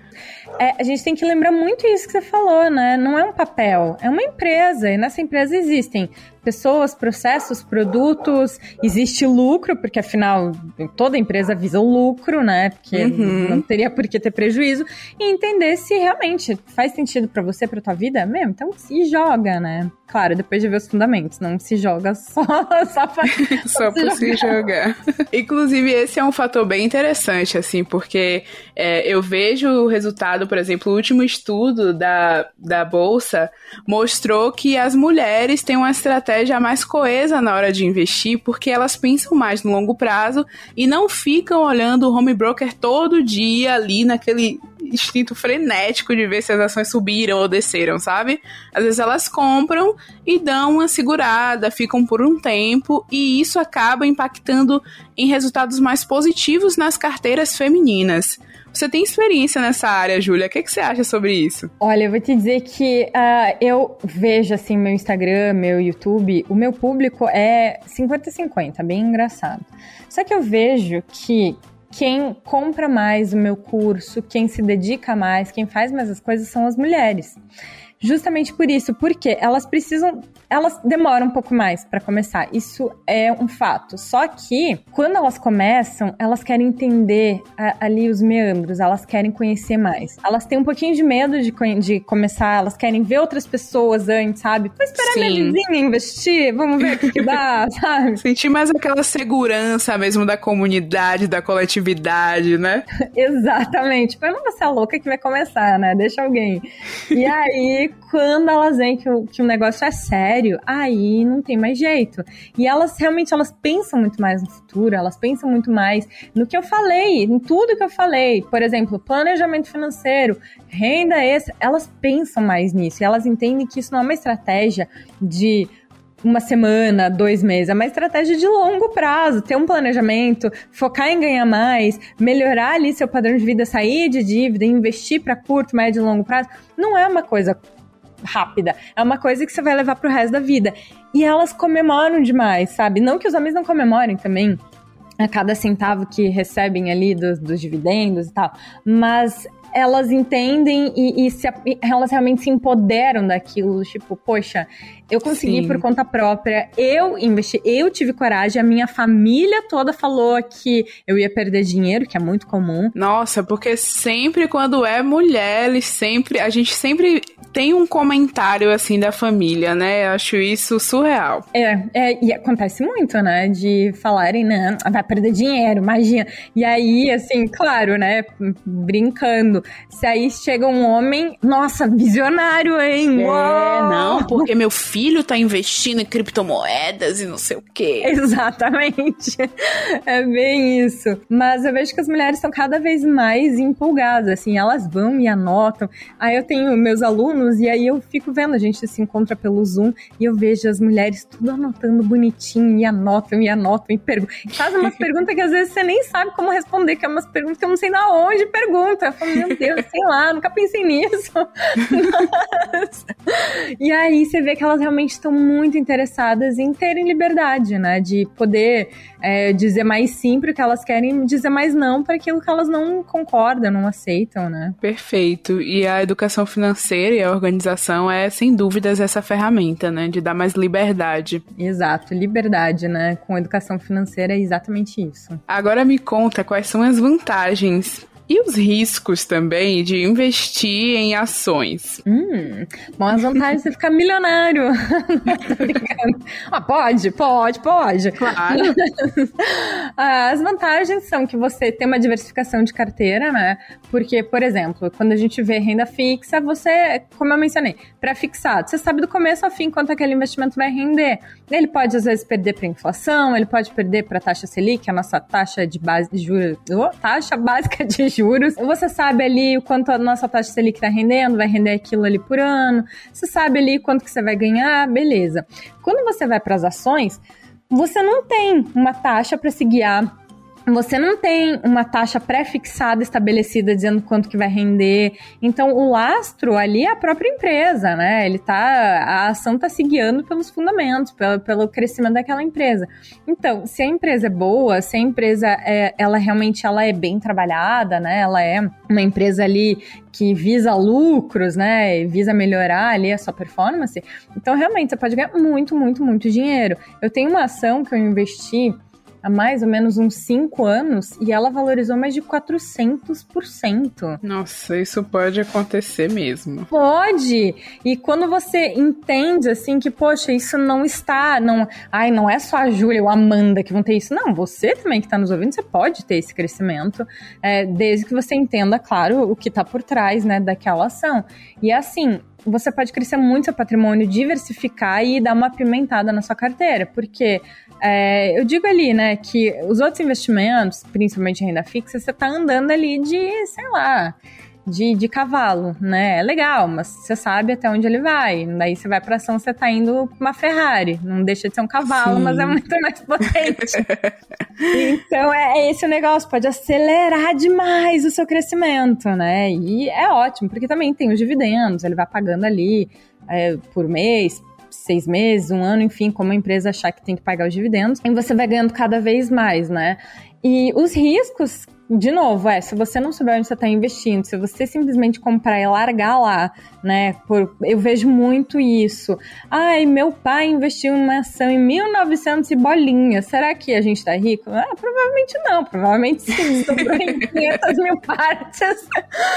É, a gente tem que lembrar muito isso que você falou, né? Não é um papel, é uma empresa. E nessa empresa existem pessoas, processos, produtos, existe lucro, porque afinal toda empresa visa o lucro, né? Porque uhum. não teria por que ter prejuízo. E entender se realmente faz sentido para você, pra tua vida mesmo. Então se joga, né? Claro, depois de ver os fundamentos, não se joga só, só pra, só pra se jogar. Inclusive, esse é um fator bem interessante, assim, porque é, eu vejo o resultado, por exemplo, o último estudo da, da Bolsa mostrou que as mulheres têm uma estratégia mais coesa na hora de investir, porque elas pensam mais no longo prazo e não ficam olhando o home broker todo dia ali naquele instinto frenético de ver se as ações subiram ou desceram, sabe? Às vezes elas compram e dão uma segurada, ficam por um tempo e isso acaba impactando em resultados mais positivos nas carteiras femininas. Você tem experiência nessa área, Júlia. O que, que você acha sobre isso? Olha, eu vou te dizer que uh, eu vejo assim meu Instagram, meu YouTube, o meu público é 50-50, bem engraçado. Só que eu vejo que quem compra mais o meu curso, quem se dedica mais, quem faz mais as coisas são as mulheres. Justamente por isso, porque elas precisam, elas demoram um pouco mais para começar. Isso é um fato. Só que quando elas começam, elas querem entender a, ali os meandros, elas querem conhecer mais. Elas têm um pouquinho de medo de, de começar, elas querem ver outras pessoas antes, sabe? Vou esperar Sim. minha vizinha investir, vamos ver o que, que dá, sabe? Sentir mais aquela segurança mesmo da comunidade, da coletividade, né? Exatamente. Tipo, eu não vou ser a louca que vai começar, né? Deixa alguém. E aí, quando elas veem que o, que o negócio é sério, aí não tem mais jeito. E elas realmente elas pensam muito mais no futuro, elas pensam muito mais no que eu falei, em tudo que eu falei. Por exemplo, planejamento financeiro, renda extra, elas pensam mais nisso. Elas entendem que isso não é uma estratégia de uma semana, dois meses. É uma estratégia de longo prazo, ter um planejamento, focar em ganhar mais, melhorar ali seu padrão de vida, sair de dívida, investir para curto, médio e longo prazo. Não é uma coisa rápida. É uma coisa que você vai levar pro resto da vida. E elas comemoram demais, sabe? Não que os homens não comemorem também. a cada centavo que recebem ali dos, dos dividendos e tal, mas elas entendem e, e se, elas realmente se empoderam daquilo, tipo, poxa, eu consegui Sim. por conta própria, eu investi, eu tive coragem, a minha família toda falou que eu ia perder dinheiro, que é muito comum. Nossa, porque sempre quando é mulher, eles sempre, a gente sempre tem um comentário assim da família, né? Eu acho isso surreal. É, é, e acontece muito, né? De falarem, né? Vai perder dinheiro, imagina. E aí, assim, claro, né? Brincando. Se aí chega um homem, nossa, visionário, hein? É, Uou! não, porque meu filho filho tá investindo em criptomoedas e não sei o quê. Exatamente. É bem isso. Mas eu vejo que as mulheres estão cada vez mais empolgadas, assim, elas vão e anotam. Aí eu tenho meus alunos e aí eu fico vendo, a gente se encontra pelo Zoom e eu vejo as mulheres tudo anotando bonitinho e anotam e anotam e perguntam. Faz umas perguntas que às vezes você nem sabe como responder, que é umas perguntas que eu não sei na onde pergunta. Eu falo, meu Deus, sei lá, nunca pensei nisso. Mas... E aí você vê que elas realmente estão muito interessadas em terem liberdade, né? De poder é, dizer mais sim para o que elas querem, dizer mais não para aquilo que elas não concordam, não aceitam, né? Perfeito. E a educação financeira e a organização é, sem dúvidas, essa ferramenta, né? De dar mais liberdade. Exato, liberdade, né? Com educação financeira é exatamente isso. Agora me conta quais são as vantagens e os riscos também de investir em ações? Hum, bom, as vantagens de você ficar milionário. Ah, pode, pode, pode. Claro. as vantagens são que você tem uma diversificação de carteira, né? Porque, por exemplo, quando a gente vê renda fixa, você, como eu mencionei, pré-fixado. Você sabe do começo ao fim quanto aquele investimento vai render. Ele pode, às vezes, perder para inflação, ele pode perder para a taxa Selic, a nossa taxa de base de juros, oh, taxa básica de juros. Você sabe ali o quanto a nossa taxa Selic está rendendo, vai render aquilo ali por ano. Você sabe ali quanto que você vai ganhar, beleza. Quando você vai para as ações, você não tem uma taxa para se guiar você não tem uma taxa pré-fixada estabelecida dizendo quanto que vai render. Então, o lastro ali é a própria empresa, né? Ele tá, a ação está se guiando pelos fundamentos, pelo, pelo crescimento daquela empresa. Então, se a empresa é boa, se a empresa é, ela realmente ela é bem trabalhada, né? Ela é uma empresa ali que visa lucros, né? Visa melhorar ali a sua performance. Então, realmente, você pode ganhar muito, muito, muito dinheiro. Eu tenho uma ação que eu investi há mais ou menos uns 5 anos e ela valorizou mais de 400%. Nossa, isso pode acontecer mesmo. Pode! E quando você entende assim que, poxa, isso não está, não, ai, não é só a Júlia ou a Amanda que vão ter isso, não, você também que está nos ouvindo, você pode ter esse crescimento, é, desde que você entenda, claro, o que está por trás, né, daquela ação. E assim, você pode crescer muito seu patrimônio, diversificar e dar uma pimentada na sua carteira, porque é, eu digo ali, né, que os outros investimentos, principalmente renda fixa, você tá andando ali de, sei lá, de, de cavalo, né? É legal, mas você sabe até onde ele vai. Daí você vai pra ação, você tá indo pra uma Ferrari. Não deixa de ser um cavalo, Sim. mas é muito mais potente. então é, é esse o negócio, pode acelerar demais o seu crescimento, né? E é ótimo, porque também tem os dividendos, ele vai pagando ali é, por mês, seis meses, um ano, enfim, como a empresa achar que tem que pagar os dividendos, e você vai ganhando cada vez mais, né? E os riscos de novo, é, se você não souber onde você está investindo, se você simplesmente comprar e largar lá, né? Por, eu vejo muito isso. Ai, meu pai investiu em uma ação em 1900 e bolinha. Será que a gente está rico? Ah, provavelmente não. Provavelmente sim. Sobrou em 500 mil partes.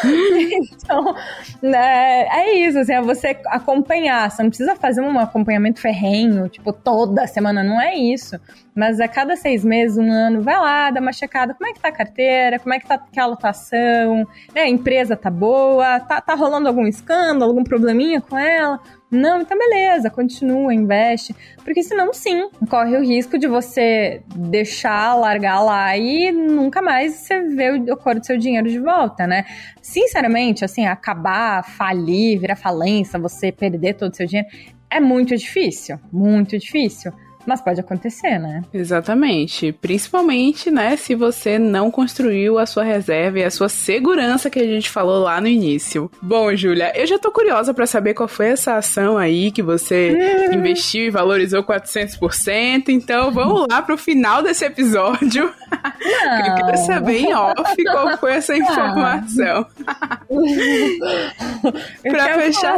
então, né, é isso. Assim, é você acompanhar. Você não precisa fazer um acompanhamento ferrenho, tipo, toda semana. Não é isso. Mas a cada seis meses, um ano, vai lá, dá uma checada. Como é que tá a carteira? Como é que tá a lotação? Né, a empresa tá boa? Tá, tá rolando algum escândalo, algum probleminha com ela? Não, então beleza, continua, investe. Porque senão, sim, corre o risco de você deixar, largar lá e nunca mais você vê o cor do seu dinheiro de volta, né? Sinceramente, assim, acabar, falir, virar falência, você perder todo o seu dinheiro, é muito difícil, muito difícil. Mas pode acontecer, né? Exatamente. Principalmente, né, se você não construiu a sua reserva e a sua segurança que a gente falou lá no início. Bom, Júlia, eu já tô curiosa para saber qual foi essa ação aí que você investiu e valorizou 400%. Então, vamos lá pro final desse episódio. eu quero saber em off qual foi essa informação. pra fechar.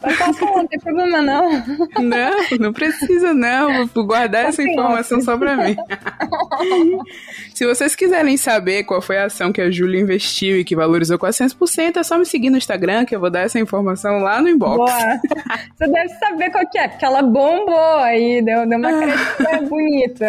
Vai passar, não tem problema não. Não, não precisa não. Vou guardar essa informação só pra mim. Se vocês quiserem saber qual foi a ação que a Júlia investiu e que valorizou 400%, é só me seguir no Instagram que eu vou dar essa informação lá no inbox. Boa. Você deve saber qual que é, porque ela bombou aí, deu, deu uma ah. caretinha bonita.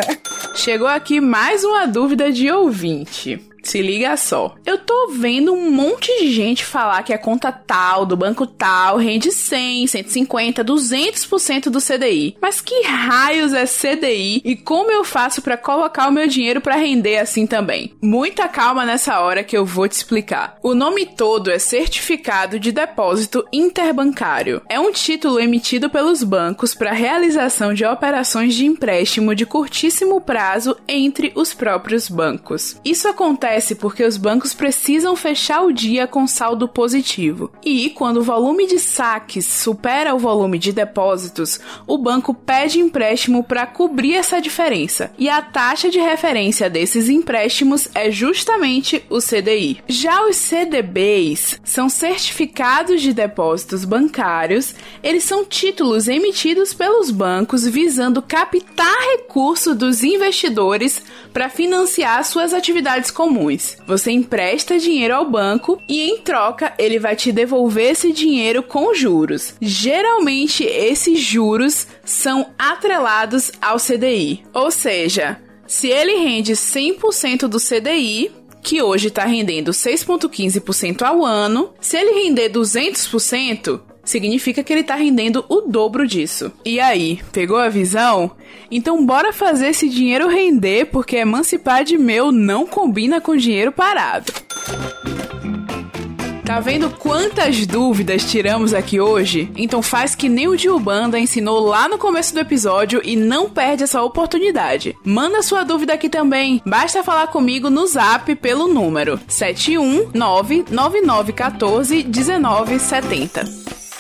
Chegou aqui mais uma dúvida de ouvinte. Se liga só. Eu tô vendo um monte de gente falar que a conta tal do banco tal rende 100, 150, 200% do CDI. Mas que raios é CDI e como eu faço para colocar o meu dinheiro para render assim também? Muita calma nessa hora que eu vou te explicar. O nome todo é Certificado de Depósito Interbancário. É um título emitido pelos bancos para realização de operações de empréstimo de curtíssimo prazo entre os próprios bancos. Isso acontece acontece porque os bancos precisam fechar o dia com saldo positivo. E quando o volume de saques supera o volume de depósitos, o banco pede empréstimo para cobrir essa diferença. E a taxa de referência desses empréstimos é justamente o CDI. Já os CDBs são certificados de depósitos bancários, eles são títulos emitidos pelos bancos visando captar recurso dos investidores para financiar suas atividades comuns comuns. Você empresta dinheiro ao banco e em troca ele vai te devolver esse dinheiro com juros. Geralmente esses juros são atrelados ao CDI. Ou seja, se ele rende 100% do CDI, que hoje está rendendo 6,15% ao ano, se ele render 200%, significa que ele está rendendo o dobro disso. E aí, pegou a visão? Então bora fazer esse dinheiro render, porque emancipar de meu não combina com dinheiro parado. Tá vendo quantas dúvidas tiramos aqui hoje? Então faz que nem o Banda ensinou lá no começo do episódio e não perde essa oportunidade. Manda sua dúvida aqui também. Basta falar comigo no zap pelo número 71999141970.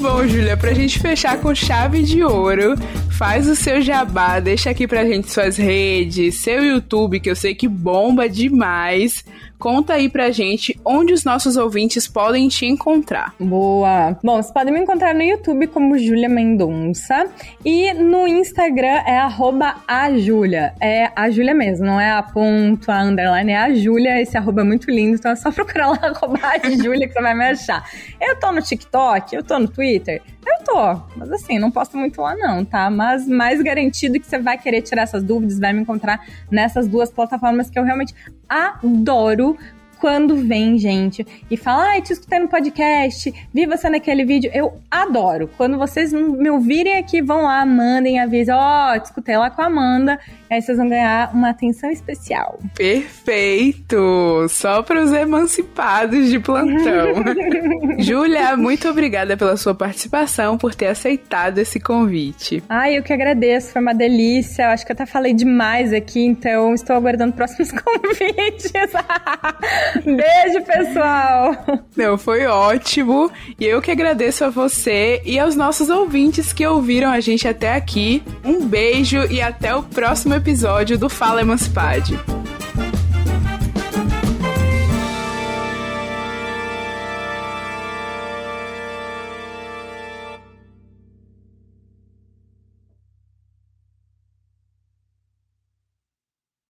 Bom, Júlia, pra gente fechar com chave de ouro, faz o seu jabá, deixa aqui pra gente suas redes, seu YouTube, que eu sei que bomba demais. Conta aí pra gente onde os nossos ouvintes podem te encontrar. Boa! Bom, vocês podem me encontrar no YouTube como Júlia Mendonça e no Instagram é arroba a Júlia. É a Júlia mesmo, não é a ponto, a underline, é a Júlia. Esse arroba é muito lindo, então é só procurar lá arroba a Júlia que você vai me achar. Eu tô no TikTok, eu tô no Twitter, tô, mas assim, não posto muito lá não, tá? Mas mais garantido que você vai querer tirar essas dúvidas, vai me encontrar nessas duas plataformas que eu realmente adoro quando vem gente e fala, ai, te escutei no podcast, vi você naquele vídeo, eu adoro. Quando vocês me ouvirem aqui, vão lá, mandem, avisem, ó, oh, te escutei lá com a Amanda, aí vocês vão ganhar uma atenção especial. Perfeito! Só para os emancipados de plantão. Júlia, muito obrigada pela sua participação, por ter aceitado esse convite. Ai, eu que agradeço, foi uma delícia. Eu acho que eu até falei demais aqui, então estou aguardando próximos convites. Beijo, pessoal! Não, foi ótimo. E eu que agradeço a você e aos nossos ouvintes que ouviram a gente até aqui. Um beijo e até o próximo episódio do Fala Emancipade.